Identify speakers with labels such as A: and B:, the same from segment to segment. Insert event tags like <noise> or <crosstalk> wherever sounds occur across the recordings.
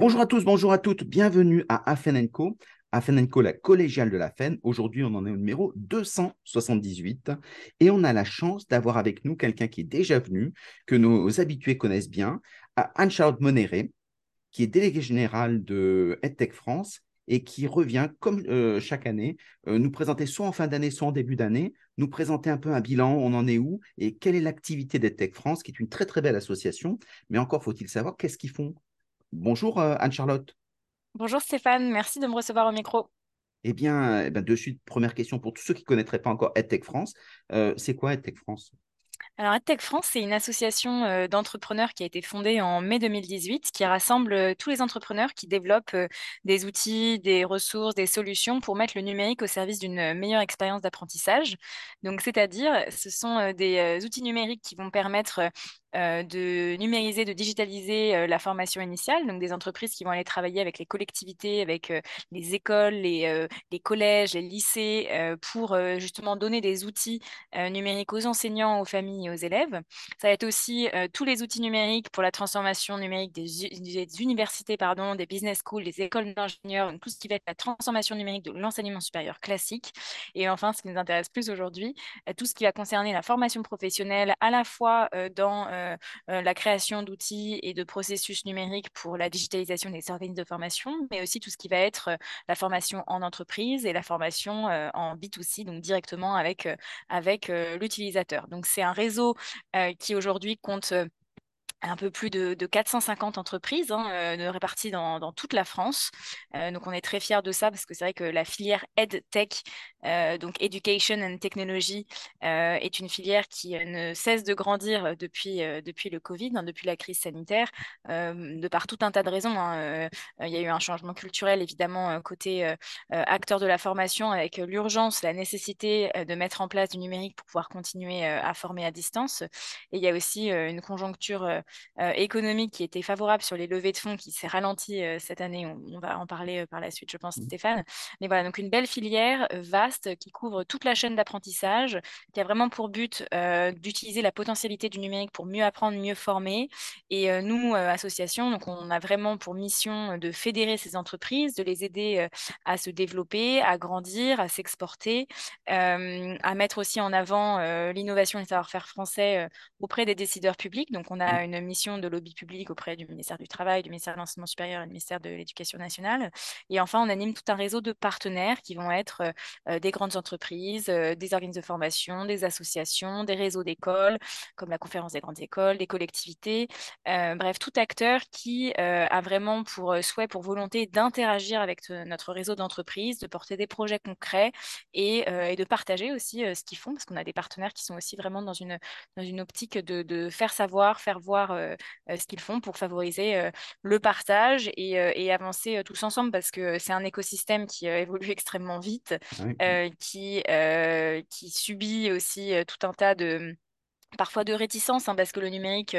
A: Bonjour à tous, bonjour à toutes, bienvenue à Afen Co. Afen Co, la collégiale de la FEN. Aujourd'hui, on en est au numéro 278 et on a la chance d'avoir avec nous quelqu'un qui est déjà venu, que nos habitués connaissent bien, Anne-Charlotte Monéré, qui est déléguée générale de EdTech France et qui revient, comme euh, chaque année, euh, nous présenter soit en fin d'année, soit en début d'année, nous présenter un peu un bilan, on en est où et quelle est l'activité d'EdTech France, qui est une très très belle association. Mais encore faut-il savoir qu'est-ce qu'ils font. Bonjour euh, Anne-Charlotte.
B: Bonjour Stéphane, merci de me recevoir au micro.
A: Eh bien, eh bien, de suite, première question pour tous ceux qui ne connaîtraient pas encore EdTech France. c'est quoi EdTech France?
B: Alors, EdTech France, c'est une association euh, d'entrepreneurs qui a été fondée en mai 2018, qui rassemble euh, tous les entrepreneurs qui développent euh, des outils, des ressources, des solutions pour mettre le numérique au service d'une meilleure expérience d'apprentissage. Donc, c'est-à-dire, ce sont des outils numériques qui vont permettre de numériser, de digitaliser la formation initiale, donc des entreprises qui vont aller travailler avec les collectivités, avec les écoles, les, collèges, les lycées, pour justement donner des outils numériques aux enseignants, aux familles aux élèves. Ça va être aussi euh, tous les outils numériques pour la transformation numérique des, universités, pardon, des business schools, des écoles d'ingénieurs, tout ce qui va être la transformation numérique de l'enseignement supérieur classique. Et enfin, ce qui nous intéresse plus aujourd'hui, euh, tout ce qui va concerner la formation professionnelle, à la fois euh, dans la création d'outils et de processus numériques pour la digitalisation des services de formation, mais aussi tout ce qui va être la formation en entreprise et la formation en B2C, donc directement avec, l'utilisateur. Donc c'est un réseau euh, qui aujourd'hui compte euh, un peu plus de, 450 entreprises hein, euh, réparties dans, toute la France. donc on est très fiers de ça parce que c'est vrai que la filière EdTech, donc Education and Technology, est une filière qui ne cesse de grandir depuis, depuis le Covid, hein, depuis la crise sanitaire, de par tout un tas de raisons. Hein. il y a eu un changement culturel évidemment côté acteur de la formation avec l'urgence, la nécessité de mettre en place du numérique pour pouvoir continuer à former à distance. Et il y a aussi une conjoncture euh, économique qui était favorable sur les levées de fonds qui s'est ralenti euh, cette année. On, va en parler euh, par la suite, je pense, mmh. Stéphane. Mais voilà, donc une belle filière vaste qui couvre toute la chaîne d'apprentissage, qui a vraiment pour but d'utiliser la potentialité du numérique pour mieux apprendre, mieux former. Et nous, association, donc on a vraiment pour mission de fédérer ces entreprises, de les aider à se développer, à grandir, à s'exporter, à mettre aussi en avant l'innovation et le savoir-faire français auprès des décideurs publics. Donc on a mmh. une mission de lobby public auprès du ministère du Travail, du ministère de l'Enseignement supérieur et du ministère de l'Éducation nationale. Et enfin, on anime tout un réseau de partenaires qui vont être euh, euh, des grandes entreprises, euh, des organismes de formation, des associations, des réseaux d'écoles, comme la conférence des grandes écoles, des collectivités, bref, tout acteur qui a vraiment pour souhait, pour volonté d'interagir avec notre réseau d'entreprises, de porter des projets concrets et, de partager aussi ce qu'ils font, parce qu'on a des partenaires qui sont aussi vraiment dans une, dans une optique de faire savoir, faire voir euh, euh, ce qu'ils font pour favoriser euh, le partage et, avancer tous ensemble parce que c'est un écosystème qui évolue <laughs> extrêmement vite, qui, qui subit aussi tout un tas de parfois de réticence, hein, parce que le numérique,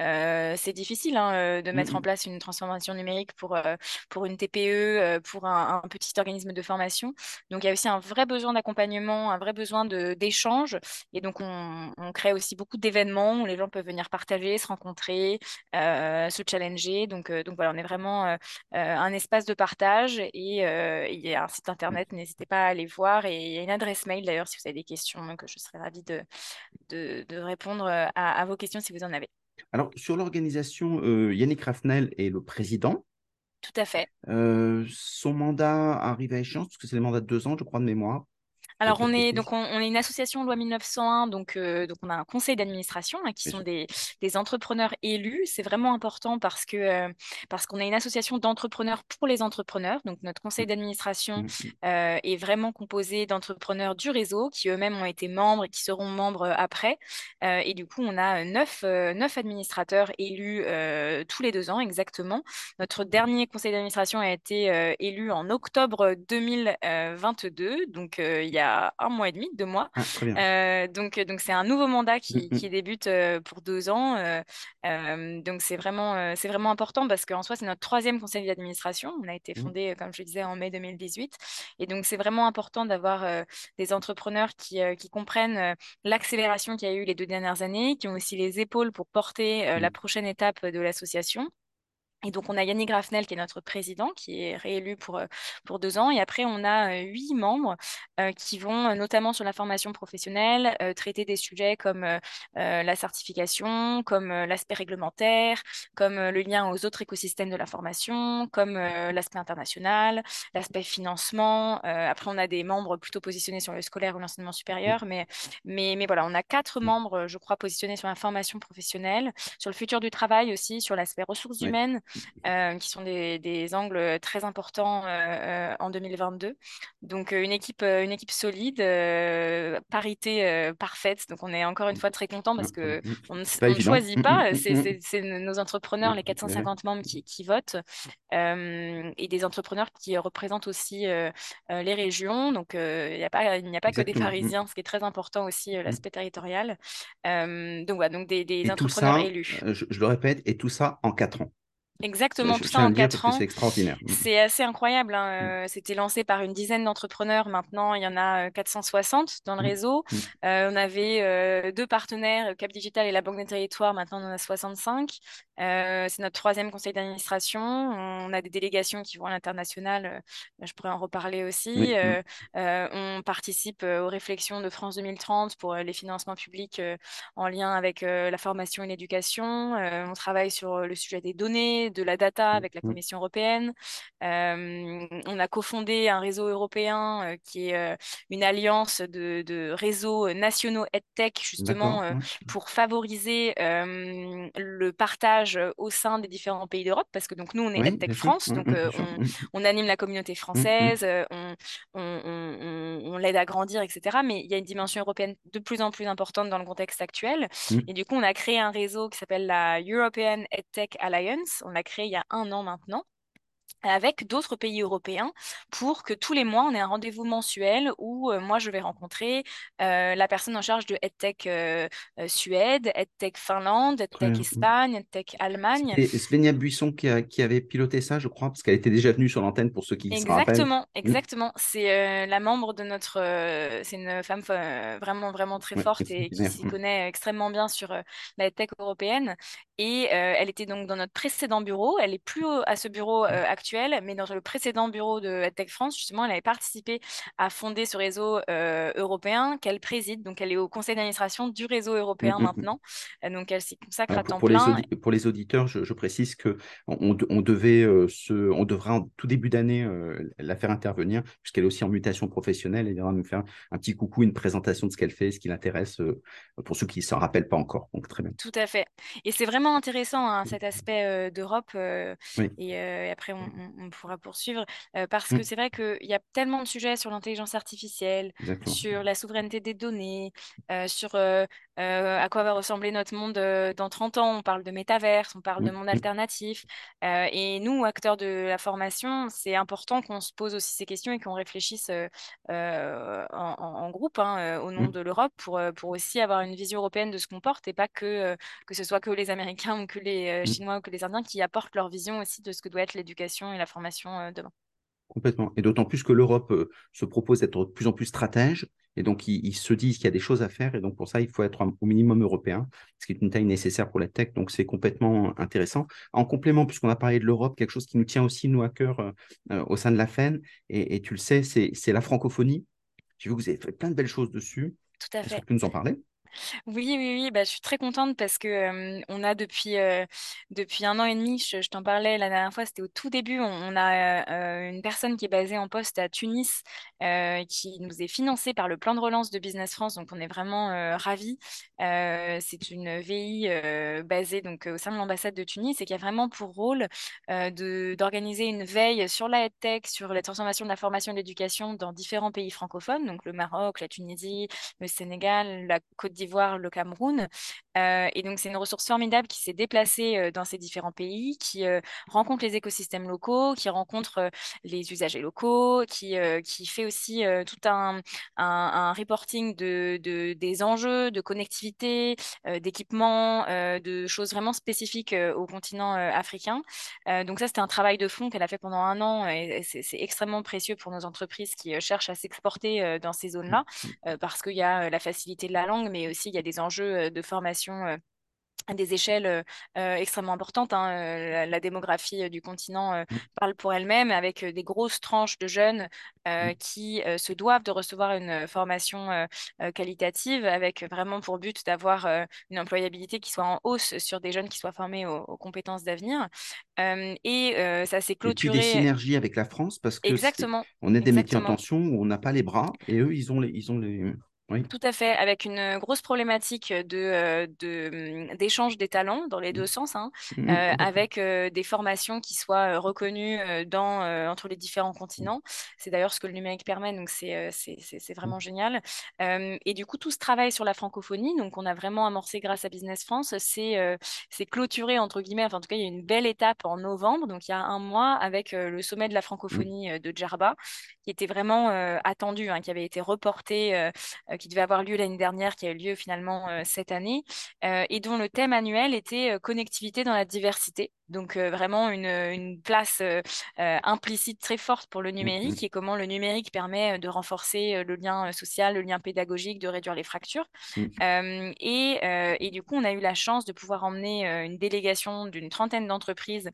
B: euh, c'est difficile hein, euh, de mettre en place une transformation numérique pour, euh, pour une TPE, pour un, petit organisme de formation. Donc il y a aussi un vrai besoin d'accompagnement, un vrai besoin d'échange. Et donc on, crée aussi beaucoup d'événements où les gens peuvent venir partager, se rencontrer, se challenger. Donc, donc voilà, on est vraiment un espace de partage et il y a un site internet, n'hésitez pas à aller voir. Et il y a une adresse mail d'ailleurs si vous avez des questions que je serais ravie de, de, de répondre euh, à, vos questions si vous en avez.
A: Alors, sur l'organisation, euh, Yannick Raffnel est le président.
B: Tout à fait.
A: Euh, son mandat arrive à échéance, parce que c'est le mandat de deux ans, je crois, de mémoire.
B: Alors, on est, donc on, est une association loi 1901, donc, euh, donc on a un conseil d'administration hein, qui sont des, des, entrepreneurs élus. C'est vraiment important parce que euh, parce qu'on est une association d'entrepreneurs pour les entrepreneurs. Donc, notre conseil mmh. d'administration mmh, mmh. Euh, est vraiment composé d'entrepreneurs du réseau qui eux-mêmes ont été membres et qui seront membres après. et du coup, on a neuf, neuf administrateurs élus tous les deux ans exactement. Notre dernier conseil d'administration a été élu en octobre 2022, donc il y a un mois et demi, deux mois. Ah, euh, donc, donc c'est un nouveau mandat qui, mm, mm. débute euh, pour deux ans. Euh, donc, c'est vraiment, c'est vraiment important parce qu'en soi, c'est notre troisième conseil d'administration. On a été mm. fondé, comme je le disais, en mai 2018. Et donc, c'est vraiment important d'avoir des entrepreneurs qui, qui comprennent l'accélération qu'il y a eu les deux dernières années, qui ont aussi les épaules pour porter la prochaine étape de l'association Et donc, on a Yannick Grafnel, qui est notre président, qui est réélu pour, euh, pour deux ans. Et après, on a euh, huit membres euh, qui vont, notamment sur la formation professionnelle, traiter des sujets comme la certification, comme l'aspect réglementaire, comme le lien aux autres écosystèmes de la formation, comme l'aspect international, l'aspect financement. après, on a des membres plutôt positionnés sur le scolaire ou l'enseignement supérieur. Mais, mais, mais voilà, on a quatre membres, je crois, positionnés sur la formation professionnelle, sur le futur du travail aussi, sur l'aspect ressources humaines qui sont des, des, angles très importants euh, euh, en 2022. Donc une équipe, une équipe solide, parité parfaite. Donc on est encore une fois très content parce que on ne choisit pas. C'est nos entrepreneurs, les 450 membres qui, qui votent, et des entrepreneurs qui représentent aussi les régions. Donc il n'y a pas, il n'y a pas que des Parisiens, ce qui est très important aussi l'aspect territorial. donc voilà, donc des, des entrepreneurs élus.
A: Je, je, le répète, et tout ça en quatre ans.
B: Exactement, tout ça en quatre ans.
A: C'est extraordinaire.
B: Mm. C'est assez incroyable. Hein. Mm. Euh, c'était lancé par une dizaine d'entrepreneurs. Maintenant, il y en a 460 euh, dans le mm. réseau. Euh, on avait deux partenaires, Cap Digital et la Banque des Territoires. Maintenant, on en a 65. c'est notre troisième conseil d'administration. On a des délégations qui vont à l'international. je pourrais en reparler aussi. on participe aux réflexions de France 2030 pour les financements publics en lien avec la formation et l'éducation. on travaille sur le sujet des données de la data avec la mmh. Commission européenne. Euh, on a cofondé un réseau européen euh, qui est euh, une alliance de, réseaux nationaux EdTech, justement, pour favoriser le partage au sein des différents pays d'Europe, parce que donc nous, on est EdTech France, mmh, donc mmh, on, anime la communauté française, on, l'aide à grandir, etc. Mais il y a une dimension européenne de plus en plus importante dans le contexte actuel. Et du coup, on a créé un réseau qui s'appelle la European EdTech Alliance. On créé il y a un an maintenant avec d'autres pays européens pour que tous les mois, on ait un rendez-vous mensuel où euh, moi, je vais rencontrer euh, la personne en charge de EdTech euh, Suède, EdTech Finlande, EdTech Espagne, EdTech Allemagne.
A: Et Svenja Buisson qui, qui, avait piloté ça, je crois, parce qu'elle était déjà venue sur l'antenne pour ceux qui
B: Exactement, se exactement. C'est la membre de notre... c'est une femme vraiment, vraiment très forte et qui s'y connaît extrêmement bien sur la EdTech européenne. Et elle était donc dans notre précédent bureau. Elle est plus à ce bureau actuel, mais dans le précédent bureau de EdTech France, justement, elle avait participé à fonder ce réseau européen qu'elle préside. Donc, elle est au conseil d'administration du réseau européen mmh, mmh, mmh. maintenant. Donc, elle s'y consacre à temps
A: pour
B: plein.
A: Les pour les auditeurs, je, précise que on, devait se, on devrait en tout début d'année la faire intervenir, puisqu'elle est aussi en mutation professionnelle. Elle viendra nous faire un petit coucou, une présentation de ce qu'elle fait, ce qui l'intéresse, pour ceux qui ne s'en rappellent pas encore. Donc, très bien.
B: Tout à fait. Et c'est vraiment intéressant hein, cet aspect euh, d'Europe euh, et, euh, après on, pourra poursuivre parce que mmh. c'est vrai qu'il y a tellement de sujets sur l'intelligence artificielle, sur la souveraineté des données, sur à quoi va ressembler notre monde dans 30 ans? On parle de métaverse, on parle de mmh, monde mmh. alternatif et nous, acteurs de la formation, c'est important qu'on se pose aussi ces questions et qu'on réfléchisse en, groupe hein, au nom de l'Europe pour, pour aussi avoir une vision européenne de ce qu'on porte et pas que, que ce soit que les Américains <laughs> ou que les euh, mmh. Chinois ou que les Indiens qui apportent leur vision aussi de ce que doit être l'éducation et la formation euh, demain.
A: Complètement. Et d'autant plus que l'Europe euh, se propose d'être de plus en plus stratège. Et donc, ils, se disent qu'il y a des choses à faire. Et donc, pour ça, il faut être au minimum européen, ce qui est une taille nécessaire pour la tech. Donc, c'est complètement intéressant. En complément, puisqu'on a parlé de l'Europe, quelque chose qui nous tient aussi, nous, à cœur au sein de la FEN, et, tu le sais, c'est la francophonie. J'ai vu que vous avez fait plein de belles choses dessus.
B: Tout à fait.
A: Est-ce que tu nous en parler?
B: Oui, oui, oui, bah, je suis très contente parce que on a depuis, depuis un an et demi, je, t'en parlais la dernière fois, c'était au tout début, on, a une personne qui est basée en poste à Tunis qui nous est financée par le plan de relance de Business France, donc on est vraiment ravis. c'est une VI basée donc au sein de l'ambassade de Tunis et qui a vraiment pour rôle de, d'organiser une veille sur la tech, sur la transformation de la formation et de l'éducation dans différents pays francophones, donc le Maroc, la Tunisie, le Sénégal, la Côte d'Ivoire voir le Cameroun. Euh, et donc, c'est une ressource formidable qui s'est déplacée euh, dans ces différents pays, qui euh, rencontre les écosystèmes locaux, qui rencontre les usagers locaux, qui, qui fait aussi tout un, un, reporting de, de, des enjeux de connectivité, d'équipement, de choses vraiment spécifiques au continent africain. donc, ça, c'était un travail de fond qu'elle a fait pendant un an et c'est extrêmement précieux pour nos entreprises qui cherchent à s'exporter dans ces zones-là mmh. parce qu'il y a la facilité de la langue, mais aussi il y a des enjeux de formation à des échelles euh, extrêmement importantes. hein. La, la démographie du continent euh,
A: Mm,
B: parle pour elle-même, avec des grosses tranches de jeunes euh,
A: mm,
B: qui se doivent de recevoir une formation qualitative, avec vraiment pour but d'avoir une employabilité qui soit en hausse sur des jeunes qui soient formés aux, aux compétences d'avenir. Et ça s'est
A: Et puis des
B: clôturé
A: synergies avec la France parce que
B: exactement.
A: on est des métiers en tension où on n'a pas les bras et eux, ils ont les, ils ont les, oui.
B: Tout à fait, avec une grosse problématique de, euh, hum, d'échange des talents dans les deux
A: Mm,
B: sens, hein,
A: mm,
B: euh, avec euh, des formations qui soient reconnues dans, euh, entre les différents continents. C'est d'ailleurs ce que le numérique permet, donc c'est vraiment génial. Et du coup, tout ce travail sur la francophonie, donc on a vraiment amorcé grâce à Business France, c'est c'est clôturé, entre guillemets, enfin, en tout cas, il y a une belle étape en novembre, donc il y a un mois, avec le sommet de la francophonie de Djerba, qui était vraiment attendu, hein, qui avait été reporté. Euh, qui devait avoir lieu l'année dernière, qui a eu lieu finalement euh, cette année, euh, et dont le thème annuel était connectivité dans la diversité. Donc vraiment une, une place implicite très forte pour le
A: mm, mm,
B: numérique et comment le numérique permet de renforcer le lien social, le lien pédagogique, de réduire les fractures.
A: mm,
B: Euh, et, et du coup, on a eu la chance de pouvoir emmener une délégation d'une trentaine d'entreprises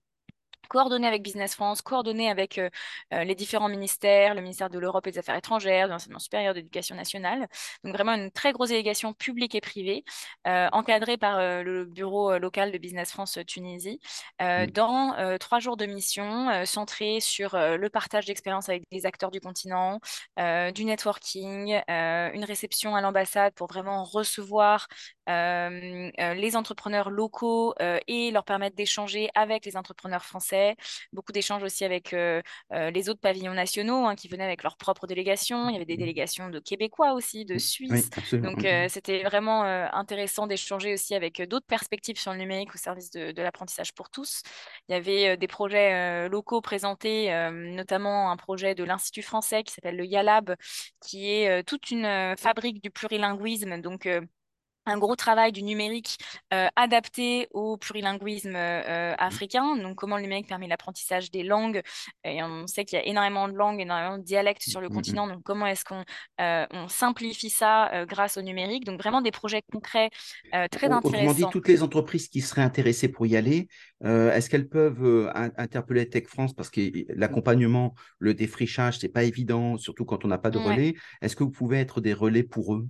B: coordonné avec Business France, coordonné avec euh, euh, les différents ministères, le ministère de l'Europe et des Affaires étrangères, de l'enseignement supérieur, de l'éducation nationale. Donc vraiment une très grosse délégation publique et privée, euh, encadrée par euh, le bureau local de Business France Tunisie,
A: mm.
B: dans trois jours de mission centrés sur le partage d'expériences avec des acteurs du continent, du networking, une réception à l'ambassade pour vraiment recevoir euh, les entrepreneurs locaux et leur permettre d'échanger avec les entrepreneurs français. Beaucoup d'échanges aussi avec les autres pavillons nationaux hein, qui venaient avec leurs propres délégations. Il y avait des
A: mm.
B: délégations de Québécois aussi, de
A: Oui,
B: Suisses.
A: absolument.
B: Donc
A: Mm,
B: euh, c'était vraiment intéressant d'échanger aussi avec d'autres perspectives sur le numérique au service de, de l'apprentissage pour tous. Il y avait des projets locaux présentés, notamment un projet de l'Institut français qui s'appelle le YALAB, qui est toute une fabrique du plurilinguisme. Donc un gros travail du numérique euh, adapté au plurilinguisme euh,
A: mm,
B: africain. Donc, comment le numérique permet l'apprentissage des langues. Et on sait qu'il y a énormément de langues, énormément de dialectes sur le
A: mm, mm.
B: continent. Donc, comment est-ce qu'on euh, on simplifie ça grâce au numérique? Donc, vraiment des projets concrets très
A: Au- Autrement dit,
B: intéressants.
A: toutes les entreprises qui seraient intéressées pour y aller, est-ce qu'elles peuvent in- interpeller Tech France? Parce que l'accompagnement, le défrichage, c'est pas évident, surtout quand on n'a pas de
B: Ouais.
A: relais. Est-ce que vous pouvez être des relais pour eux?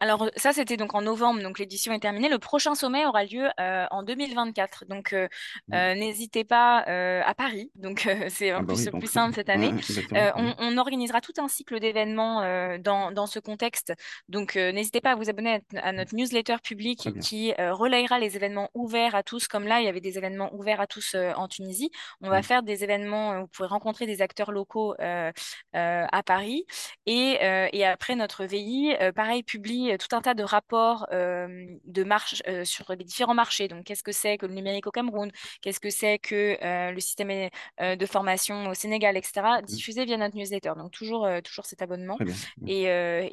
B: Alors ça, c'était donc en novembre, donc l'édition est terminée. Le prochain sommet aura lieu euh, en 2024. Donc euh, euh, n'hésitez pas euh, à Paris. Donc euh, <laughs> c'est
A: Ah
B: en
A: bah oui,
B: plus plus
A: donc
B: simple cette année.
A: ouais.
B: Euh, on, on organisera tout un cycle d'événements euh, dans, dans ce contexte. Donc euh, n'hésitez pas à vous abonner à, à notre newsletter publique qui euh, relayera les événements ouverts à tous. Comme là, il y avait des événements ouverts à tous euh, en Tunisie. On va faire des événements où vous pourrez rencontrer des acteurs locaux euh, euh, à Paris. Et, euh, et après, notre VI, euh, pareil, publie euh, tout un tas de rapports euh, de marche, euh, sur les différents marchés. Donc, qu'est-ce que c'est que le numérique au Cameroun? Qu'est-ce que c'est que euh, le système de formation au Sénégal, etc.,
A: mm.
B: diffusé via notre newsletter. Donc, toujours, toujours cet abonnement.
A: Très bien. Mm.
B: Et,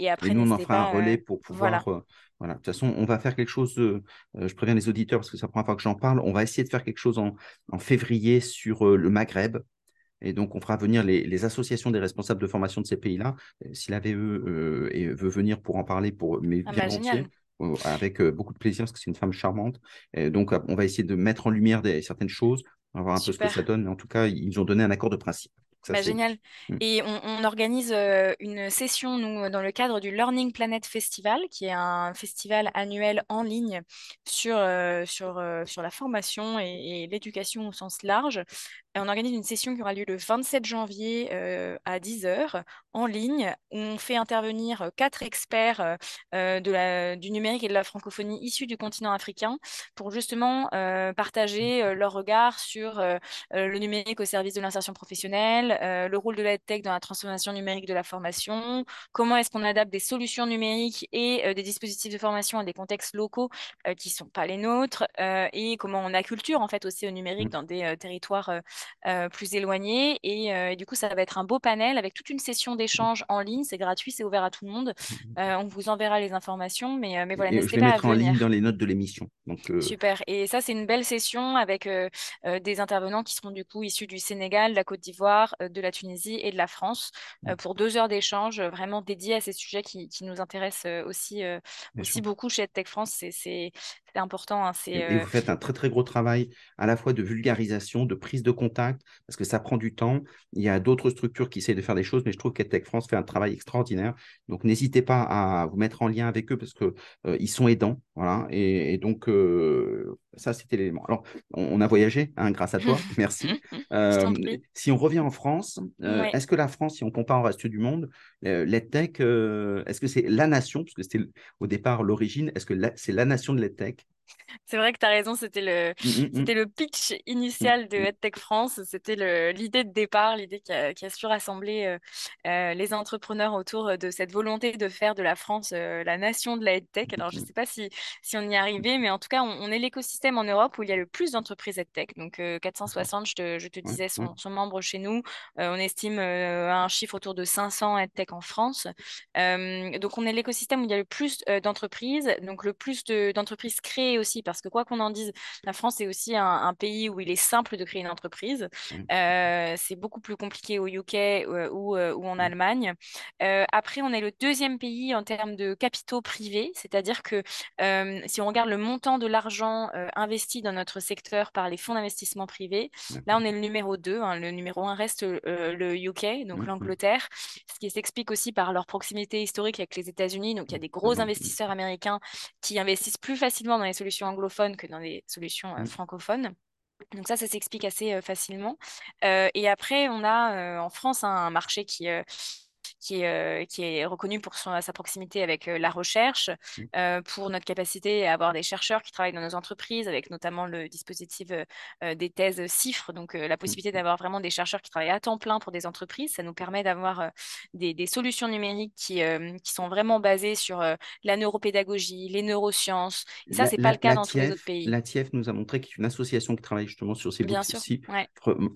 B: et après,
A: nous, on en fera un
B: pas.
A: relais pour pouvoir. voilà. De toute façon, on va faire quelque chose. de- euh, je préviens les auditeurs parce que c'est la première fois que j'en parle. On va essayer de faire quelque chose en, en février sur euh, le Maghreb. Et donc, on fera venir les, les associations des responsables de formation de ces pays-là. Euh, Si la VE euh, et veut venir pour en parler, pour, mais
B: ah
A: bien
B: bah, génial.
A: euh, avec euh, beaucoup de plaisir, parce que c'est une femme charmante. Et donc, euh, on va essayer de mettre en lumière des, certaines choses. On va voir un peu ce que ça donne. Mais en tout cas, ils nous ont donné un accord de principe. Ça,
B: Bah, génial.
A: Mm,
B: Et on, on organise euh, une session, nous, dans le cadre du Learning Planet Festival, qui est un festival annuel en ligne sur, euh, sur, euh, sur la formation et, et l'éducation au sens large. On organise une session qui aura lieu le 27 janvier euh, à 10 heures en ligne, où on fait intervenir euh, quatre experts euh, de la, du numérique et de la francophonie issus du continent africain pour justement euh, partager leur regard sur le numérique au service de l'insertion professionnelle, le rôle de la tech dans la transformation numérique de la formation, comment est-ce qu'on adapte des solutions numériques et des dispositifs de formation à des contextes locaux qui ne sont pas les nôtres, et comment on acculture en fait aussi au numérique
A: mm,
B: dans des territoires euh, plus éloignés. Et, euh, et du coup, ça va être un beau panel avec toute une session d'échange en ligne. C'est gratuit, c'est ouvert à tout le monde. <laughs> Euh, on vous enverra les informations, mais, mais voilà, n'hésitez pas à
A: mettrai en ligne dans
B: venir.
A: les notes de l'émission.
B: Super. Et ça, c'est une belle session avec des intervenants qui seront du coup issus du Sénégal, de la Côte d'Ivoire, de la Tunisie et de la France pour deux heures d'échange vraiment dédiés à ces sujets qui, qui nous intéressent aussi, aussi beaucoup chez Tech France. C'est, c'est, c'est important. Hein,
A: et, vous faites un très très gros travail à la fois de vulgarisation, de prise de contact, parce que ça prend du temps. Il y a d'autres structures qui essayent de faire des choses, mais je trouve qu'EdTech France fait un travail extraordinaire. Donc n'hésitez pas à vous mettre en lien avec eux parce qu'ils ils sont aidants. Voilà. Et, donc ça, c'était l'élément. Alors, on, a voyagé hein, grâce à toi. <laughs> Merci. si on revient en France, est-ce que la France, si on compare au reste du monde, l'EdTech, est-ce que c'est la nation, parce que c'était au départ l'origine, est-ce que c'est la nation de l'EdTech?
B: C'est vrai que tu as raison, c'était le, mmh, mmh, mmh. c'était le pitch initial de EdTech France, c'était l'idée de départ, l'idée qui a, qui a, su rassembler euh, euh, les entrepreneurs autour de cette volonté de faire de la France euh, la nation de la EdTech. Alors, je ne sais pas si, si on y est arrivé, mais en tout cas, on, est l'écosystème en Europe où il y a le plus d'entreprises EdTech. Donc, 460, je te, je te disais, sont, sont, membres chez nous. on estime un chiffre autour de 500 EdTech en France. donc, on est l'écosystème où il y a le plus d'entreprises, donc le plus d'entreprises créées aussi, parce que quoi qu'on en dise, la France est aussi un, pays où il est simple de créer une entreprise. Euh, c'est beaucoup plus compliqué au UK euh, ou, euh, ou, en Allemagne. après, on est le deuxième pays en termes de capitaux privés, c'est-à-dire que si on regarde le montant de l'argent investi dans notre secteur par les fonds d'investissement privés, là, on est le numéro 2. Hein. le numéro 1 reste le UK, donc l'Angleterre, ce qui s'explique aussi par leur proximité historique avec les États-Unis. Donc, il y a des gros investisseurs américains qui investissent plus facilement dans les solutions anglophones que dans les solutions euh, mmh. francophones. Donc ça, ça s'explique assez euh, facilement. Euh, et après, on a en France un marché qui, qui est, euh, qui est reconnu pour sa proximité avec euh, la recherche, mmh. euh, pour notre capacité à avoir des chercheurs qui travaillent dans nos entreprises, avec notamment le dispositif des thèses CIFRE, donc la possibilité mmh. d'avoir vraiment des chercheurs qui travaillent à temps plein pour des entreprises. Ça nous permet d'avoir des, des, solutions numériques qui, qui sont vraiment basées sur la neuropédagogie, les neurosciences. Et ça, ce n'est pas le cas dans tous les autres pays.
A: La TIEF nous a montré, qui est une association qui travaille justement sur ces Bien sûr,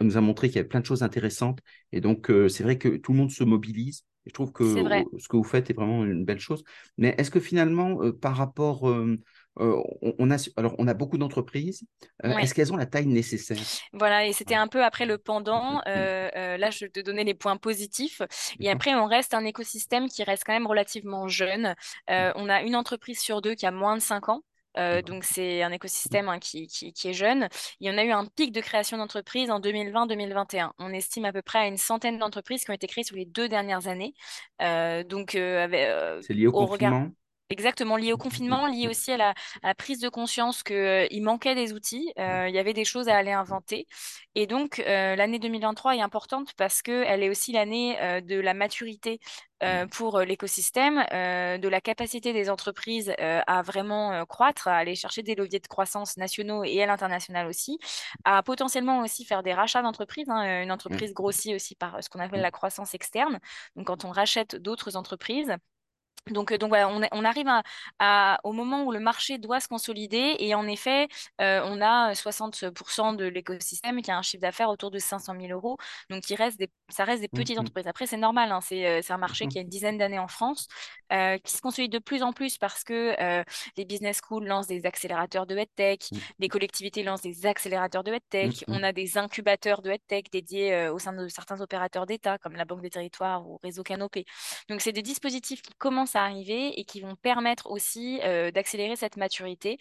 A: nous a montré qu'il y avait plein de choses intéressantes. Et donc, c'est vrai que tout le monde se mobilise je trouve que ce que vous faites est vraiment une belle chose. Mais est-ce que finalement, euh, par rapport, euh, euh, on, a, alors on a beaucoup d'entreprises, est-ce qu'elles ont la taille nécessaire?
B: Voilà, et c'était un peu après le pendant. là, je te donnais les points positifs. Et après, on reste un écosystème qui reste quand même relativement jeune. on a une entreprise sur deux qui a moins de 5 ans. Euh, donc, c'est un écosystème hein, qui, est jeune. Il y en a eu un pic de création d'entreprises en 2020-2021. On estime à peu près à une centaine d'entreprises qui ont été créées sur les deux dernières années. Euh, donc,
A: euh, c'est lié au, confinement?
B: Exactement, lié au confinement, lié aussi à la, prise de conscience qu'il manquait des outils, il y avait des choses à aller inventer. Et donc, l'année 2023 est importante parce qu'elle est aussi l'année de la maturité mmh. pour l'écosystème, de la capacité des entreprises à vraiment croître, à aller chercher des leviers de croissance nationaux et à l'international aussi, à potentiellement aussi faire des rachats d'entreprises. Hein, une mmh. entreprise grossit aussi par ce qu'on appelle mmh. la croissance externe. Donc, quand on rachète d'autres entreprises, donc, euh, donc voilà, on, arrive à, au moment où le marché doit se consolider et en effet, euh, on a 60% de l'écosystème qui a un chiffre d'affaires autour de 500 000 euros. Donc, il reste des, ça reste des petites mmh entreprises. Après, c'est normal, hein, euh, c'est un marché qui a une dizaine d'années en France, qui se consolide de plus en plus parce que les business schools lancent des accélérateurs de headtech, mmh. les collectivités lancent des accélérateurs de headtech, mmh on a des incubateurs de headtech dédiés au sein de certains opérateurs d'État comme la Banque des Territoires ou Réseau Canopé. Donc, c'est des dispositifs qui commencent à arriver et qui vont permettre aussi euh, d'accélérer cette maturité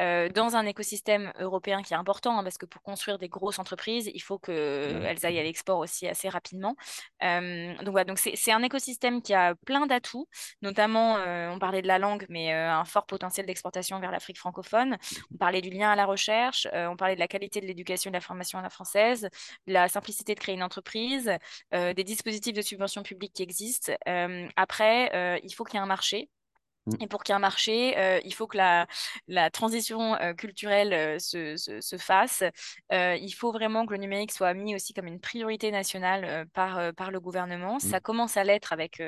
B: euh, dans un écosystème européen qui est important, hein, parce que pour construire des grosses entreprises, il faut qu'elles aillent à l'export aussi assez rapidement. Euh, donc voilà, donc c'est un écosystème qui a plein d'atouts, notamment, on parlait de la langue, mais un fort potentiel d'exportation vers l'Afrique francophone. On parlait du lien à la recherche, on parlait de la qualité de l'éducation et de la formation à la française, de la simplicité de créer une entreprise, des dispositifs de subvention publique qui existent. après, il faut qu'il y ait un marché. Mmh. Et pour qu'il y ait un marché, euh, il faut que la, la transition euh, culturelle euh, se, se, fasse. il faut vraiment que le numérique soit mis aussi comme une priorité nationale par, par le gouvernement. Mmh. Ça commence à l'être avec,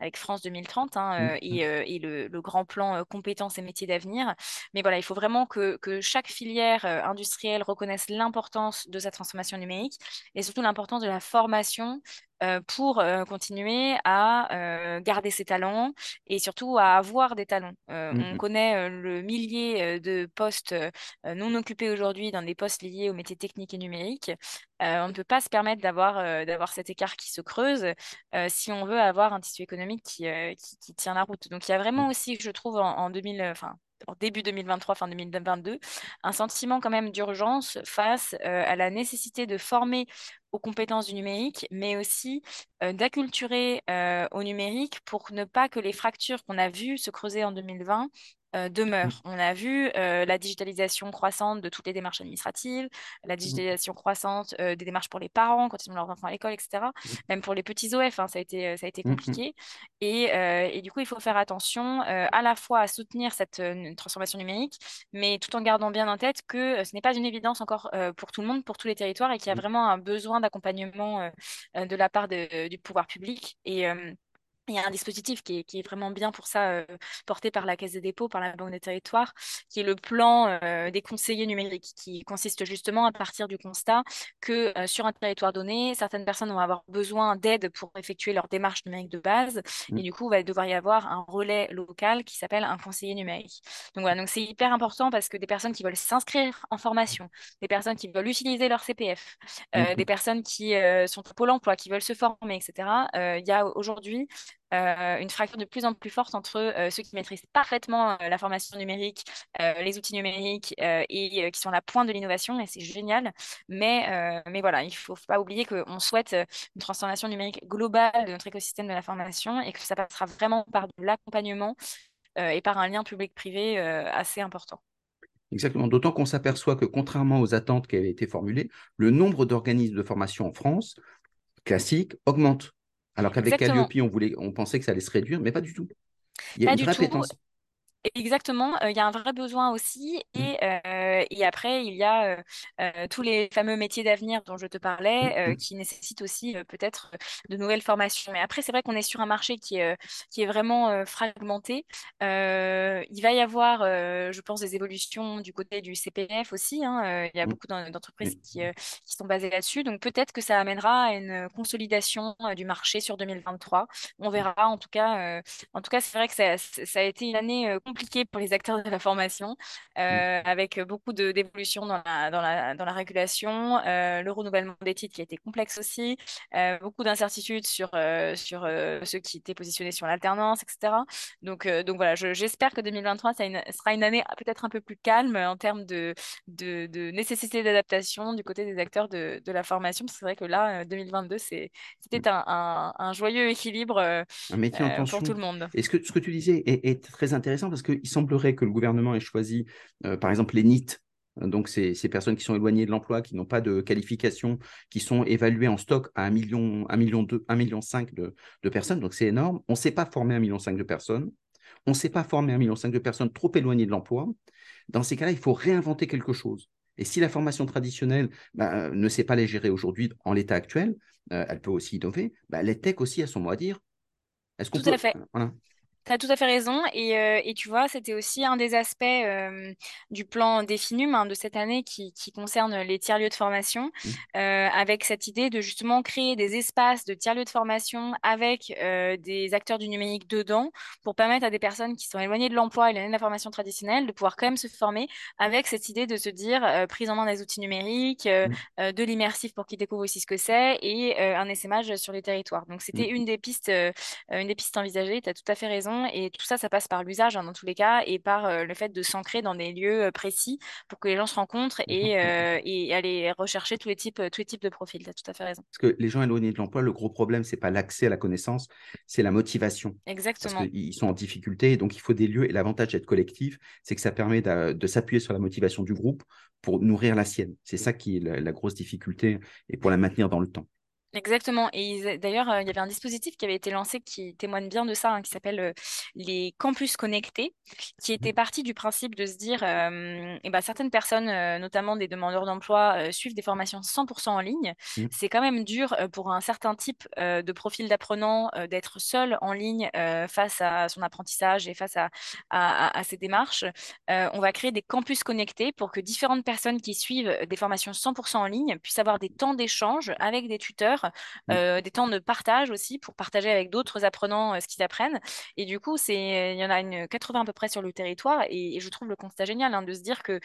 B: avec France 2030 hein, mmh. et, et le, le, grand plan compétences et métiers d'avenir. Mais voilà, il faut vraiment que, que chaque filière industrielle reconnaisse l'importance de sa transformation numérique et surtout l'importance de la formation pour euh, continuer à euh, garder ses talents et surtout à avoir des talents. Mmh on connaît le millier de postes non occupés aujourd'hui dans des postes liés aux métiers techniques et numériques. on ne peut pas se permettre d'avoir d'avoir cet écart qui se creuse si on veut avoir un tissu économique qui, qui, tient la route. Donc il y a vraiment mmh. aussi, je trouve, en, en 2000, enfin en début 2023, fin 2022, un sentiment quand même d'urgence face à la nécessité de former aux compétences du numérique, mais aussi d'acculturer au numérique pour ne pas que les fractures qu'on a vues se creuser en 2020 euh, demeure.
A: Mmh.
B: On a vu euh, la digitalisation croissante de toutes les démarches administratives, la
A: Mmh.
B: digitalisation croissante euh, des démarches pour les parents quand ils ont leurs enfants à l'école, etc.
A: Mmh.
B: Même pour les petits OF, hein, ça a été, ça a été compliqué. Et, et, du coup, il faut faire attention à la fois à soutenir cette transformation numérique, mais tout en gardant bien en tête que ce n'est pas une évidence encore pour tout le monde, pour tous les territoires, et qu'il y a vraiment un besoin d'accompagnement de la part de, du pouvoir public. Et il y a un dispositif qui est, qui est, vraiment bien pour ça, euh, porté par la Caisse des dépôts, par la Banque des territoires, qui est le plan euh, des conseillers numériques, qui consiste justement à partir du constat que euh, sur un territoire donné, certaines personnes vont avoir besoin d'aide pour effectuer leur démarche numérique de base,
A: Mmh.
B: et du coup, il va devoir y avoir un relais local qui s'appelle un conseiller numérique. Donc voilà, donc c'est hyper important parce que des personnes qui veulent s'inscrire en formation, des personnes qui veulent utiliser leur CPF,
A: Mmh.
B: des personnes qui sont au Pôle emploi, qui veulent se former, etc., il y a aujourd'hui euh, une fracture de plus en plus forte entre euh, ceux qui maîtrisent parfaitement euh, la formation numérique, les outils numériques et qui sont à la pointe de l'innovation, et c'est génial. Mais, mais voilà, il ne faut pas oublier qu'on souhaite une transformation numérique globale de notre écosystème de la formation et que ça passera vraiment par de l'accompagnement et par un lien public-privé assez important.
A: Exactement, d'autant qu'on s'aperçoit que contrairement aux attentes qui avaient été formulées, le nombre d'organismes de formation en France classique augmente. Alors qu'avec Calliope, on, voulait, on pensait que ça allait se réduire, mais pas du tout. Il y a
B: pas
A: une vraie pétence.
B: Exactement, il y a un vrai besoin aussi.
A: Mmh.
B: Et, euh, et après, il y a euh, tous les fameux métiers d'avenir dont je te parlais,
A: Mmh.
B: euh, qui nécessitent aussi peut-être de nouvelles formations. Mais après, c'est vrai qu'on est sur un marché qui est, qui est vraiment fragmenté. il va y avoir, je pense, des évolutions du côté du CPF aussi. Hein. il y a
A: Mmh.
B: beaucoup d'entreprises qui, qui, sont basées là-dessus. Donc peut-être que ça amènera à une consolidation du marché sur 2023. On verra. En tout cas, en tout cas c'est vrai que ça, ça, a été une année compliqué pour les acteurs de la formation, euh,
A: mmh.
B: avec beaucoup d'évolutions dans la, dans, la, dans la régulation, euh, le renouvellement des titres qui a été complexe aussi, euh, beaucoup d'incertitudes sur, sur ceux qui étaient positionnés sur l'alternance, etc. Donc, donc voilà, j'espère que 2023 ça une, sera une année peut-être un peu plus calme en termes de, de, de nécessité d'adaptation du côté des acteurs de, de la formation. C'est vrai que là, 2022, c'était un, un, un, joyeux équilibre
A: un métier en tension.
B: pour tout le monde.
A: Et ce que, ce que tu disais est, est très intéressant parce qu'il semblerait que le gouvernement ait choisi, euh, par exemple, les NIT, donc ces, ces, personnes qui sont éloignées de l'emploi, qui n'ont pas de qualification, qui sont évaluées en stock à 1 million, 1 million, 2, 1 million 5 de, de personnes, donc c'est énorme. On ne sait pas former 1 million 5 de personnes. On ne sait pas former 1 million 5 de personnes trop éloignées de l'emploi. Dans ces cas-là, il faut réinventer quelque chose. Et si la formation traditionnelle bah, ne sait pas les gérer aujourd'hui en l'état actuel, euh, elle peut aussi innover. Bah, les tech aussi a son mot à dire.
B: Est-ce qu'on Tout peut... à fait. Voilà. Tu as tout à fait raison. Et, euh, et tu vois, c'était aussi un des aspects euh, du plan Définum hein, de cette année qui, qui, concerne les tiers-lieux de formation, mmh. euh, avec cette idée de justement créer des espaces de tiers-lieux de formation avec des acteurs du numérique dedans pour permettre à des personnes qui sont éloignées de l'emploi et de la formation traditionnelle de pouvoir quand même se former avec cette idée de se dire prise en main des outils numériques, mmh. de l'immersif pour qu'ils découvrent aussi ce que c'est et un essaimage sur les territoires. Donc, c'était mmh. une des pistes, une des pistes envisagées. Tu as tout à fait raison. Et tout ça, ça passe par l'usage hein, dans tous les cas et par euh, le fait de s'ancrer dans des lieux euh, précis pour que les gens se rencontrent et, euh, et aller rechercher tous les types, tous les types de profils. Tu as tout à fait raison.
A: Parce que les gens éloignés de l'emploi, le gros problème, c'est pas l'accès à la connaissance, c'est la motivation.
B: Exactement.
A: Parce qu'ils sont en difficulté, donc il faut des lieux. Et l'avantage d'être collectif, c'est que ça permet de, de s'appuyer sur la motivation du groupe pour nourrir la sienne. C'est ça qui est la, la grosse difficulté et pour la maintenir dans le temps.
B: Exactement. Et d'ailleurs, euh, il y avait un dispositif qui avait été lancé qui témoigne bien de ça, hein, qui s'appelle euh, les campus connectés, qui était parti du principe de se dire, euh, eh ben, certaines personnes, euh, notamment des demandeurs d'emploi, suivent des formations 100% en ligne.
A: Mmh.
B: C'est quand même dur pour un certain type de profil d'apprenant d'être seul en ligne face à son apprentissage et face à, à, à, à ses démarches. on va créer des campus connectés pour que différentes personnes qui suivent des formations 100% en ligne puissent avoir des temps d'échange avec des tuteurs lecture,
A: Mm.
B: des temps de partage aussi pour partager avec d'autres apprenants ce qu'ils apprennent. Et du coup, c'est, il y en a une 80 à peu près sur le territoire et, et je trouve le constat génial hein, de se dire que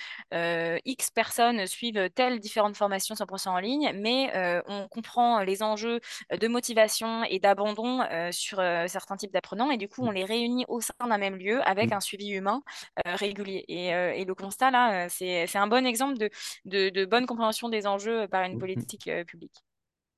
B: X personnes suivent telle différentes formations 100% en ligne, mais on comprend les enjeux de motivation et d'abandon sur certains types d'apprenants et du coup, on les réunit au sein d'un même lieu avec
A: Mm.
B: un suivi humain régulier. Et, et, le constat là, c'est un bon exemple de, de, de, bonne compréhension des enjeux par une politique publique.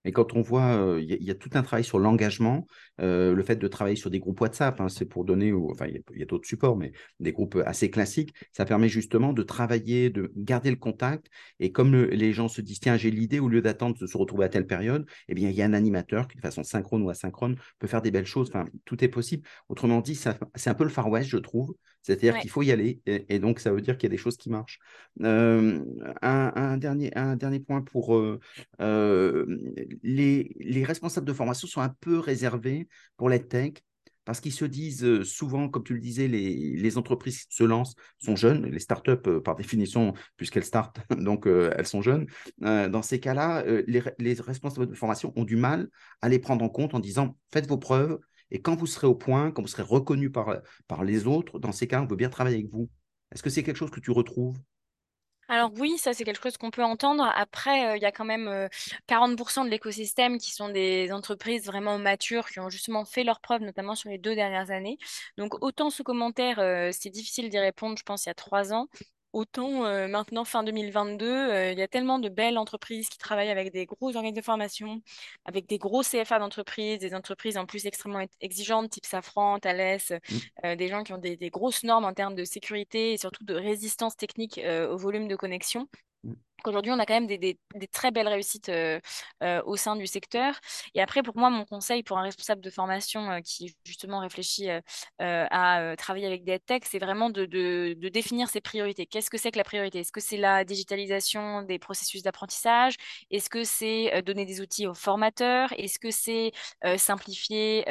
A: Et quand on voit, il y, a tout un travail sur l'engagement, le fait de travailler sur des groupes WhatsApp, hein, c'est pour donner, enfin, il y a, d'autres supports, mais des groupes assez classiques, ça permet justement de travailler, de garder le contact. Et comme le, les gens se disent, tiens, j'ai l'idée, au lieu d'attendre de se retrouver à telle période, eh bien, il y a un animateur qui, de façon synchrone ou asynchrone, peut faire des belles choses. Enfin, tout est possible. Autrement dit, c'est un peu le Far West, je trouve. C'est-à-dire ouais. qu'il faut y aller, et, et, donc ça veut dire qu'il y a des choses qui marchent. Euh, un, un, dernier, un dernier point pour euh, euh, les, les, responsables de formation sont un peu réservés pour les tech parce qu'ils se disent souvent, comme tu le disais, les, les, entreprises se lancent, sont jeunes, les startups par définition, puisqu'elles startent, <laughs> donc elles sont jeunes. Dans ces cas-là, les, les responsables de formation ont du mal à les prendre en compte en disant faites vos preuves, et quand vous serez au point, quand vous serez reconnu par, par les autres, dans ces cas, on veut bien travailler avec vous. Est-ce que c'est quelque chose que tu retrouves?
B: Alors oui, ça c'est quelque chose qu'on peut entendre. Après, il y a quand même euh, 40% de l'écosystème qui sont des entreprises vraiment matures, qui ont justement fait leurs preuves, notamment sur les deux dernières années. Donc autant ce commentaire, euh, c'est difficile d'y répondre, je pense, il y a trois ans. Autant euh, maintenant, fin 2022, euh, il y a tellement de belles entreprises qui travaillent avec des gros organismes de formation, avec des gros CFA d'entreprise, des entreprises en plus extrêmement exigeantes, type Safran, Thales,
A: Mm.
B: euh, des gens qui ont des, des, grosses normes en termes de sécurité et surtout de résistance technique au volume de connexion. Qu'aujourd'hui, on a quand même des, des, des très belles réussites euh, euh, au sein du secteur. Et après, pour moi, mon conseil pour un responsable de formation euh, qui justement réfléchit à travailler avec des tech, c'est vraiment de, de, de, définir ses priorités. Qu'est-ce que c'est que la priorité? Est-ce que c'est la digitalisation des processus d'apprentissage? Est-ce que c'est donner des outils aux formateurs? Est-ce que c'est simplifier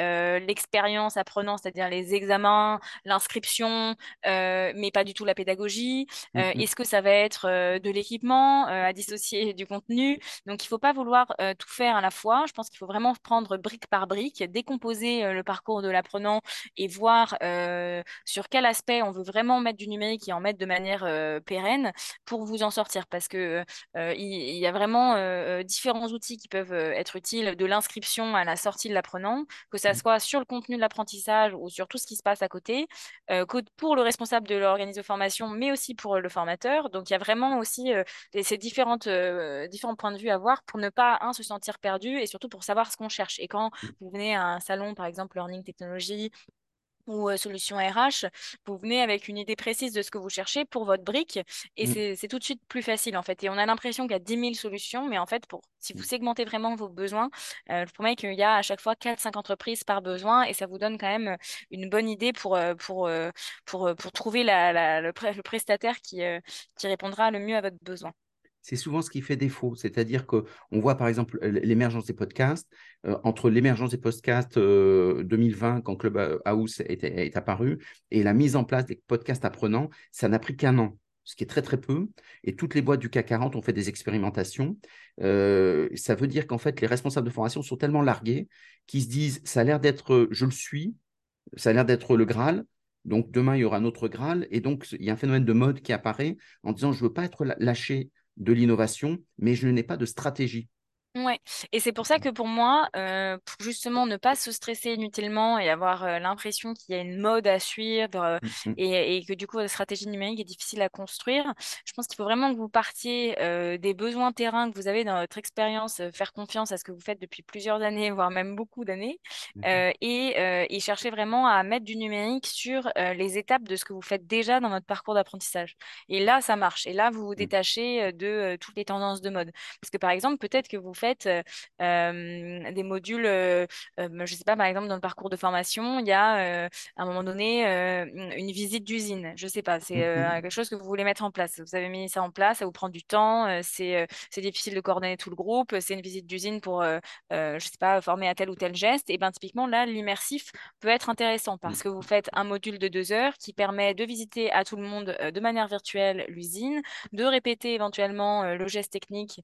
B: l'expérience apprenant, c'est-à-dire les examens, l'inscription, mais pas du tout la pédagogie?
A: Mm.
B: Est-ce que ça va être de l'équipement? Euh, à dissocier du contenu. Donc, il ne faut pas vouloir euh, tout faire à la fois. Je pense qu'il faut vraiment prendre brique par brique, décomposer euh, le parcours de l'apprenant et voir sur quel aspect on veut vraiment mettre du numérique et en mettre de manière pérenne pour vous en sortir. Parce que il, il, y a vraiment différents outils qui peuvent être utiles de l'inscription à la sortie de l'apprenant, que ça soit sur le contenu de l'apprentissage ou sur tout ce qui se passe à côté, pour le responsable de l'organisme de formation, mais aussi pour le formateur. Donc, il y a vraiment aussi ces différentes, euh, différents points de vue à voir pour ne pas, un, se sentir perdu et surtout pour savoir ce qu'on cherche. Et quand vous venez à un salon, par exemple, Learning Technology, ou euh, solution RH, vous venez avec une idée précise de ce que vous cherchez pour votre brique et
A: Mm.
B: c'est tout de suite plus facile en fait. Et on a l'impression qu'il y a 10 000 solutions, mais en fait, pour, si vous segmentez vraiment vos besoins, euh, je promets qu'il y a à chaque fois 4-5 entreprises par besoin et ça vous donne quand même une bonne idée pour, euh, pour, pour, pour, trouver la, la, le, le, prestataire qui, qui répondra le mieux à votre besoin
A: c'est souvent ce qui fait défaut. C'est-à-dire qu'on voit par exemple l'émergence des podcasts. Euh, entre l'émergence des podcasts euh, 2020, quand Clubhouse est, est, apparu, et la mise en place des podcasts apprenants, ça n'a pris qu'un an, ce qui est très très peu. Et toutes les boîtes du CAC 40 ont fait des expérimentations. Euh, ça veut dire qu'en fait, les responsables de formation sont tellement largués qu'ils se disent, ça a l'air d'être, je le suis, ça a l'air d'être le Graal. Donc demain, il y aura un autre Graal. Et donc, il y a un phénomène de mode qui apparaît en disant, je ne veux pas être lâché de l'innovation, mais je n'ai pas de stratégie.
B: Ouais, et c'est pour ça que pour moi, euh, pour justement ne pas se stresser inutilement et avoir euh, l'impression qu'il y a une mode à suivre euh,
A: Mm, mm.
B: et, et, que du coup la stratégie numérique est difficile à construire, je pense qu'il faut vraiment que vous partiez euh, des besoins terrain que vous avez dans votre expérience, faire confiance à ce que vous faites depuis plusieurs années, <laughs> voire même beaucoup d'années, et, et chercher vraiment à mettre du numérique sur les étapes de ce que vous faites déjà dans votre parcours d'apprentissage. Et là, ça marche. Et là, vous vous détachez de toutes les tendances de mode. Parce que par exemple, peut-être que vous faites euh, des modules, euh, euh, je sais pas, par exemple, dans le parcours de formation, il y a à un moment donné une visite d'usine. Je sais pas, c'est
A: Mm,
B: quelque chose que vous voulez mettre en place. Vous avez mis ça en place, ça vous prend du temps, c'est c'est difficile de coordonner tout le groupe, c'est une visite d'usine pour, je sais pas, former à tel ou tel geste. Et bien, typiquement, là, l'immersif peut être intéressant parce que vous faites un module de deux heures qui permet de visiter à tout le monde de manière virtuelle l'usine, de répéter éventuellement le geste technique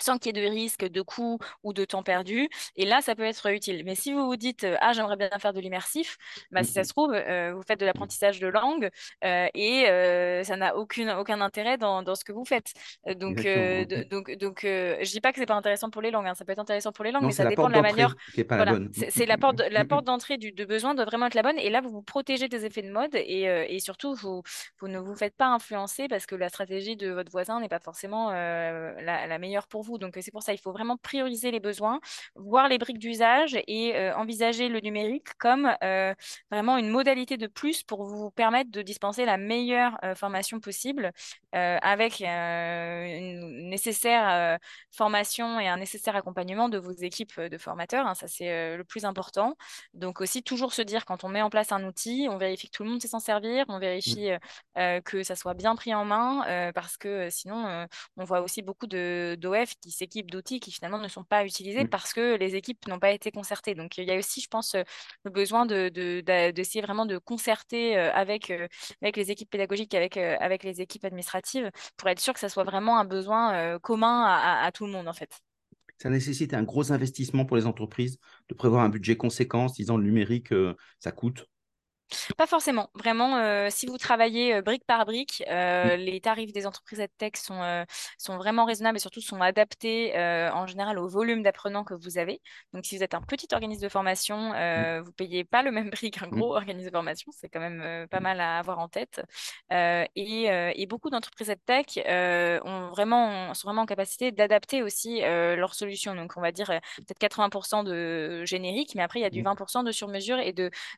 B: sans qu'il y ait de risque, de coût ou de temps perdu. Et là, ça peut être utile. Mais si vous vous dites, euh, ah, j'aimerais bien faire de l'immersif, bah, si ça se trouve, euh, vous faites de l'apprentissage de langue euh, et euh, ça n'a aucune, aucun intérêt dans, dans ce que vous faites. Donc, de- donc, donc je dis pas que c'est pas intéressant pour les langues, hein, ça peut être intéressant pour les langues,
A: Non,
B: mais ça
A: la
B: dépend de la manière.
A: n'est
B: Voilà, c'est la porte, la porte d'entrée du, de besoin doit vraiment être la bonne. Et là, vous vous protégez des effets de mode et, et surtout, vous, vous ne vous faites pas influencer parce que la stratégie de votre voisin n'est pas forcément la, la meilleure pour vous. Donc, euh, c'est pour ça, il faut vraiment prioriser les besoins, voir les briques d'usage et euh, envisager le numérique comme euh, vraiment une modalité de plus pour vous permettre de dispenser la meilleure euh, formation possible avec une nécessaire formation et un nécessaire accompagnement de vos équipes de formateurs. hein, ça, c'est le plus important. Donc aussi, toujours se dire quand on met en place un outil, on vérifie que tout le monde sait s'en servir, on
A: Mhm.
B: vérifie que ça soit bien pris en main, parce que sinon, on voit aussi beaucoup de qui s'équipent d'outils qui finalement ne sont pas utilisés
A: Mhm.
B: parce que les équipes n'ont pas été concertées. Donc il y a aussi, je pense, euh, le besoin de, de- d'a- d'essayer vraiment de concerter euh, avec, euh, avec les équipes pédagogiques, avec, avec les équipes administratives, pour être sûr que ça soit vraiment un besoin commun à, à- à tout le monde, en fait.
A: Ça nécessite un gros investissement pour les entreprises de prévoir un budget conséquent, disant le numérique, euh, ça coûte.
B: Pas forcément. Vraiment, euh, si vous travaillez euh, brique par brique, euh, les tarifs des entreprises EdTech sont, sont vraiment raisonnables et surtout sont adaptés en général au volume d'apprenants que vous avez. Donc, si vous êtes un petit organisme de formation, vous payez pas le même <laughs> prix qu'un gros organisme de formation. C'est quand même pas mal à avoir en tête. Et, et beaucoup d'entreprises EdTech ont vraiment, sont vraiment en capacité d'adapter aussi leurs solutions. Donc, on va dire peut-être 80% de générique, mais après, il y a du
A: Mhm.
B: 20% de sur-mesure et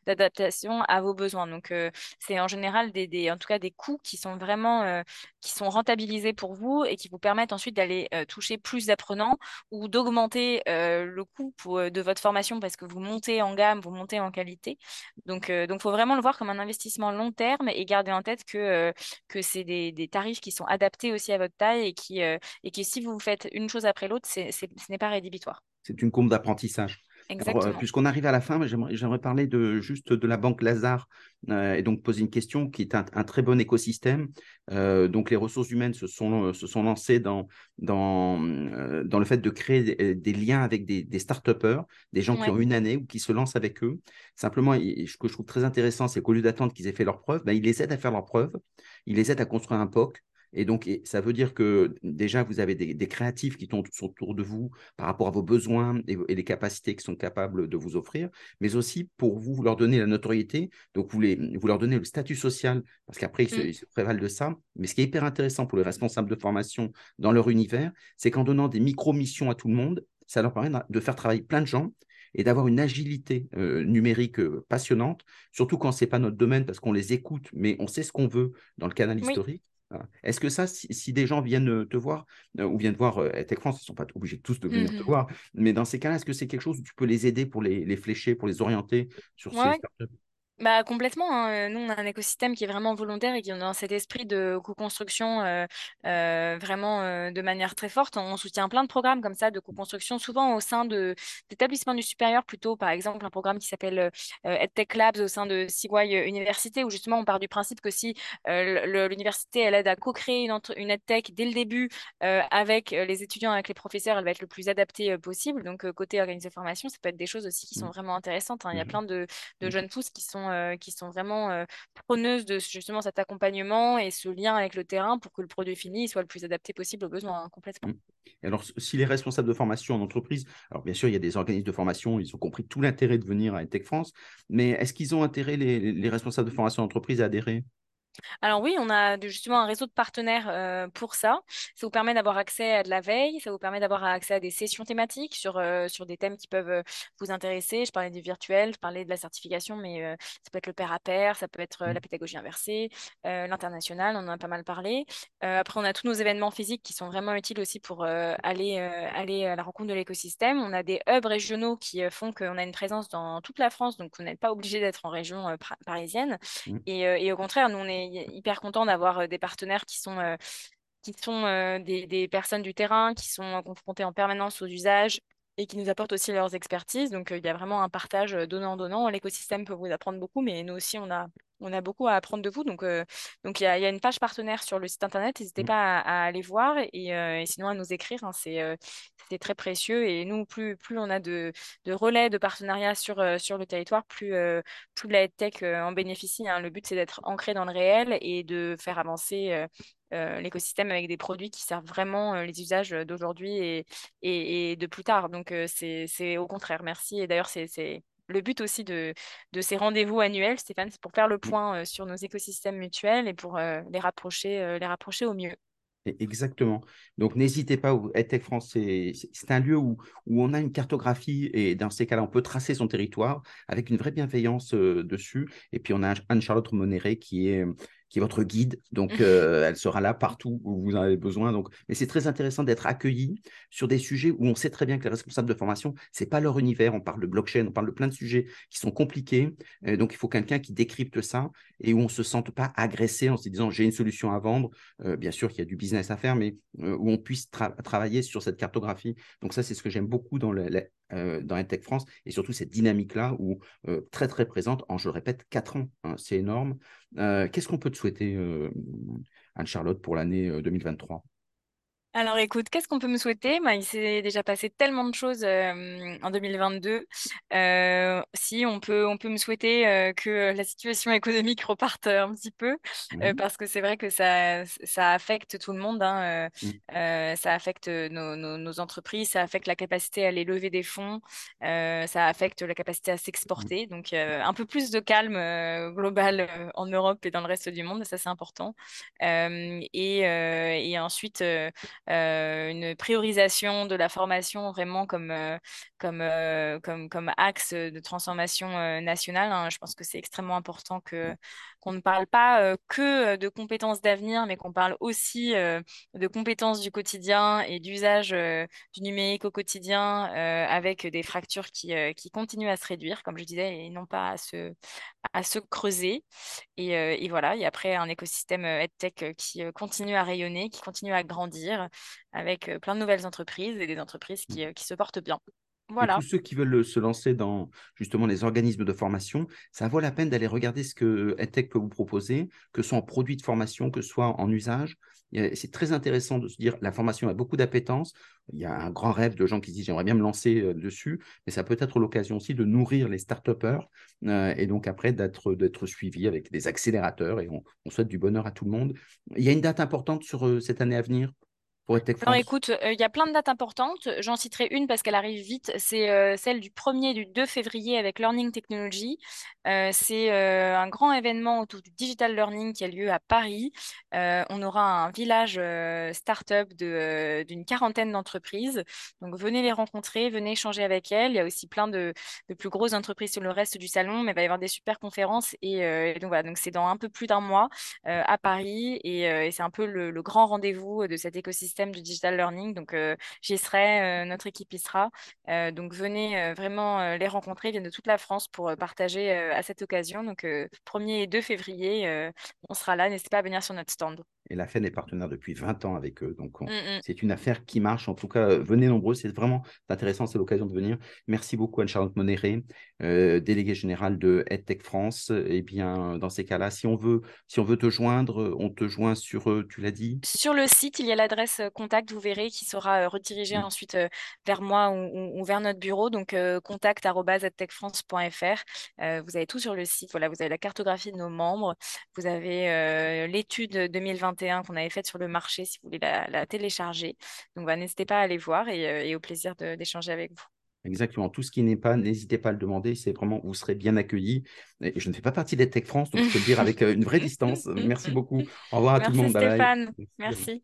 B: d'adaptation à vos besoins. Donc, euh, c'est en général des, en tout cas des coûts qui sont vraiment euh, qui sont rentabilisés pour vous et qui vous permettent ensuite d'aller euh, toucher plus d'apprenants ou d'augmenter le coût de votre formation parce que vous montez en gamme, vous montez en qualité. Donc, donc, faut vraiment le voir comme un investissement long terme et garder en tête que, que c'est des, des tarifs qui sont adaptés aussi à votre taille et qui, et que si vous faites une chose après l'autre, ce n'est pas rédhibitoire.
A: C'est une courbe d'apprentissage. Alors, puisqu'on arrive à la fin, j'aimerais, j'aimerais parler de, juste de la banque Lazare euh, et donc poser une question qui est un, un très bon écosystème. Euh, donc, les ressources humaines se sont, se sont lancées dans, dans, euh, dans le fait de créer des, des liens avec des, des start-upers, des gens qui ont une année ou qui se lancent avec eux. Simplement, ce que je trouve très intéressant, c'est qu'au lieu d'attendre qu'ils aient fait leurs preuves, ben, ils les aident à faire leurs preuves, ils les aident à construire un POC. Et donc, et ça veut dire que déjà, vous avez des, des créatifs qui sont autour de vous par rapport à vos besoins et, et les capacités qu'ils sont capables de vous offrir, mais aussi pour vous, vous leur donner la notoriété, donc vous, les, vous leur donnez le statut social, parce qu'après, ils se,
B: Mm.
A: ils se prévalent de ça. Mais ce qui est hyper intéressant pour les responsables de formation dans leur univers, c'est qu'en donnant des micro-missions à tout le monde, ça leur permet de faire travailler plein de gens et d'avoir une agilité euh, numérique euh, passionnante, surtout quand ce n'est pas notre domaine, parce qu'on les écoute, mais on sait ce qu'on veut dans le canal
B: Oui.
A: historique. Est-ce que ça, si, si, des gens viennent euh, te voir euh, ou viennent voir euh, Tech France, ils ne sont pas obligés tous de venir te
B: Mhm.
A: voir, mais dans ces cas-là, est-ce que c'est quelque chose où tu peux les aider pour les, les flécher, pour les orienter sur
B: Ouais,
A: ces startups?
B: Bah, complètement. hein. Nous, on a un écosystème qui est vraiment volontaire et qui est dans cet esprit de co-construction euh, euh, vraiment euh, de manière très forte. On soutient plein de programmes comme ça de co-construction, souvent au sein de d'établissements du supérieur, plutôt par exemple un programme qui s'appelle euh, EdTech Labs au sein de Sigway Université, où justement on part du principe que si euh, le- l'université elle aide à co-créer une, entre- une EdTech dès le début euh, avec euh, les étudiants, avec les professeurs, elle va être le plus adaptée euh, possible. Donc côté organisation de formation, ça peut être des choses aussi qui sont
A: Mmh.
B: vraiment intéressantes. hein. Il y a
A: Mmh.
B: plein de de
A: OK.
B: jeunes pousses qui sont, euh, qui sont vraiment euh, preneuses de justement cet accompagnement et ce lien avec le terrain pour que le produit fini soit le plus adapté possible aux besoins, hein, complètement.
A: Mmh. Alors, si les responsables de formation en entreprise, alors bien sûr, il y a des organismes de formation, ils ont compris tout l'intérêt de venir à Tech France, mais est-ce qu'ils ont intérêt, les responsables de formation en entreprise, à adhérer?
B: Alors oui, on a justement un réseau de partenaires euh, pour ça. Ça vous permet d'avoir accès à de la veille, ça vous permet d'avoir accès à des sessions thématiques sur, euh, sur des thèmes qui peuvent euh, vous intéresser. Je parlais du virtuel, je parlais de la certification, mais euh, ça peut être le pair à pair, ça peut être euh,
A: Mmh.
B: la pédagogie inversée, l'international, on en a pas mal parlé. Après, on a tous nos événements physiques qui sont vraiment utiles aussi pour aller, aller à la rencontre de l'écosystème. On a des hubs régionaux qui font qu'on a une présence dans toute la France, donc vous n'êtes pas obligé d'être en région parisienne.
A: Mmh.
B: Et, et au contraire, nous, on est hyper contents d'avoir des partenaires qui sont, qui sont des, personnes du terrain, qui sont confrontées en permanence aux usages et qui nous apportent aussi leurs expertises. Donc, il y a vraiment un partage donnant-donnant. L'écosystème peut vous apprendre beaucoup, mais nous aussi, on a on a beaucoup à apprendre de vous. Donc, euh, donc il y a, y a une page partenaire sur le site internet. N'hésitez
A: Mm.
B: pas à, à aller voir et, euh, et sinon à nous écrire. hein. c'est euh, c'est très précieux. Et nous, plus, plus on a de, de relais, de partenariats sur, sur le territoire, plus, plus la tech en bénéficie. hein. Le but, c'est d'être ancré dans le réel et de faire avancer euh, l'écosystème avec des produits qui servent vraiment euh, les usages d'aujourd'hui et, et, et de plus tard. Donc, euh, c'est, c'est au contraire. Merci. Et d'ailleurs, c'est le but aussi de, de ces rendez-vous annuels, Stéphane, c'est pour faire le
A: Mm.
B: point euh, sur nos écosystèmes mutuels et pour euh, les rapprocher, euh, les rapprocher au mieux.
A: Exactement. Donc, n'hésitez pas, EdTech France, c'est un lieu où, où on a une cartographie et dans ces cas-là, on peut tracer son territoire avec une vraie bienveillance dessus. Et puis, on a Anne-Charlotte Monéré qui est, qui est votre guide. Donc, <laughs> euh, elle sera là partout où vous en avez besoin. Donc, mais c'est très intéressant d'être accueilli sur des sujets où on sait très bien que les responsables de formation, c'est pas leur univers. On parle de blockchain, on parle de plein de sujets qui sont compliqués. Euh, donc, il faut quelqu'un qui décrypte ça et où on ne se sente pas agressé en se disant j'ai une solution à vendre. Euh, bien sûr qu'il y a du business à faire, mais où on puisse tra- travailler sur cette cartographie. Donc ça, c'est ce que j'aime beaucoup dans, le, le- euh, dans EdTech France et surtout cette dynamique-là où euh, très très présente en, je le répète, 4 ans. hein, c'est énorme. Euh, Qu'est-ce qu'on peut te souhaiter, Anne-Charlotte, pour l'année euh, 2023
B: Alors écoute, qu'est-ce qu'on peut me souhaiter? Bah, il s'est déjà passé tellement de choses euh, en 2022. Euh, si on peut, on peut me souhaiter euh, que la situation économique reparte euh, un petit peu, parce que c'est vrai que ça, ça affecte tout le monde. hein, euh, ça affecte nos, nos- nos entreprises, ça affecte la capacité à aller lever des fonds, ça affecte la capacité à
A: mhm,
B: s'exporter. Donc un peu plus de calme global en Europe et dans le reste du monde, ça c'est important. Et, et ensuite. Euh, une priorisation de la formation vraiment comme, euh, comme, euh, comme, comme axe de transformation euh, nationale. hein. Je pense que c'est extrêmement important que, qu'on ne parle pas euh, que de compétences d'avenir, mais qu'on parle aussi de compétences du quotidien et d'usage du numérique au quotidien avec des fractures qui, qui continuent à se réduire, comme je disais, et non pas à se, à se creuser. Et, et voilà, et après un écosystème EdTech qui continue à rayonner, qui continue à grandir avec plein de nouvelles entreprises et des entreprises qui, euh, qui se portent bien.
A: Et tous
B: Voilà.
A: ceux qui veulent se lancer dans justement les organismes de formation, ça vaut la peine d'aller regarder ce que EdTech peut vous proposer, que ce soit en produits de formation, que ce soit en usage. C'est très intéressant de se dire la formation a beaucoup d'appétence. Il y a un grand rêve de gens qui se disent j'aimerais bien me lancer euh, dessus, mais ça peut être l'occasion aussi de nourrir les start-upers euh, et donc après d'être d'être suivi avec des accélérateurs et on, on souhaite du bonheur à tout le monde. Il y a une date importante sur euh, cette année à venir? Pour
B: Alors
A: France.
B: écoute, euh, il y a plein de dates importantes. J'en citerai une parce qu'elle arrive vite. C'est euh, celle du 1er et du 2 février avec Learning Technology. Euh, c'est un grand événement autour du digital learning qui a lieu à Paris. On aura un village start-up de, d'une quarantaine d'entreprises. Donc venez les rencontrer, venez échanger avec elles. Il y a aussi plein de, de plus grosses entreprises sur le reste du salon, mais il va y avoir des super conférences. Et, et donc voilà, donc c'est dans un peu plus d'un mois à Paris et, et c'est un peu le, le grand rendez-vous de cet écosystème du digital learning. Donc euh, j'y serai, euh, notre équipe y sera. Euh, donc venez vraiment les rencontrer, ils viennent de toute la France pour partager à cette occasion. Donc euh, 1er et 2 février, on sera là. N'hésitez pas à venir sur notre stand.
A: Et la FEN est partenaire depuis 20 ans avec eux. Donc, on-
B: Mm, mm.
A: c'est une affaire qui marche. En tout cas, euh, venez nombreux. C'est vraiment intéressant. C'est l'occasion de venir. Merci beaucoup, Anne-Charlotte Monéré, euh, déléguée générale de EdTech France. Eh bien, dans ces cas-là, si on veut, si on veut te joindre, on te joint sur, euh, tu l'as dit?
B: Sur le site, il y a l'adresse euh, contact, vous verrez, qui sera euh, redirigée
A: Mm.
B: ensuite euh, vers moi ou, vers notre bureau. Donc, euh, contact@techfrance.fr. Euh, vous avez tout sur le site. Voilà, vous avez la cartographie de nos membres. Vous avez euh, l'étude 2021 qu'on avait faite sur le marché, si vous voulez la, la télécharger. Donc, bah, n'hésitez pas à aller voir et, euh, et au plaisir d'échanger avec vous.
A: Exactement. Tout ce qui n'est pas, n'hésitez pas à le demander. C'est vraiment, vous serez bien accueillis. Et je ne fais pas partie d'EdTech France, donc je peux le dire avec euh, une vraie distance. <laughs> Merci beaucoup. Au revoir à tout le monde. Bye bye.
B: Stéphane.
A: Merci.
B: Merci.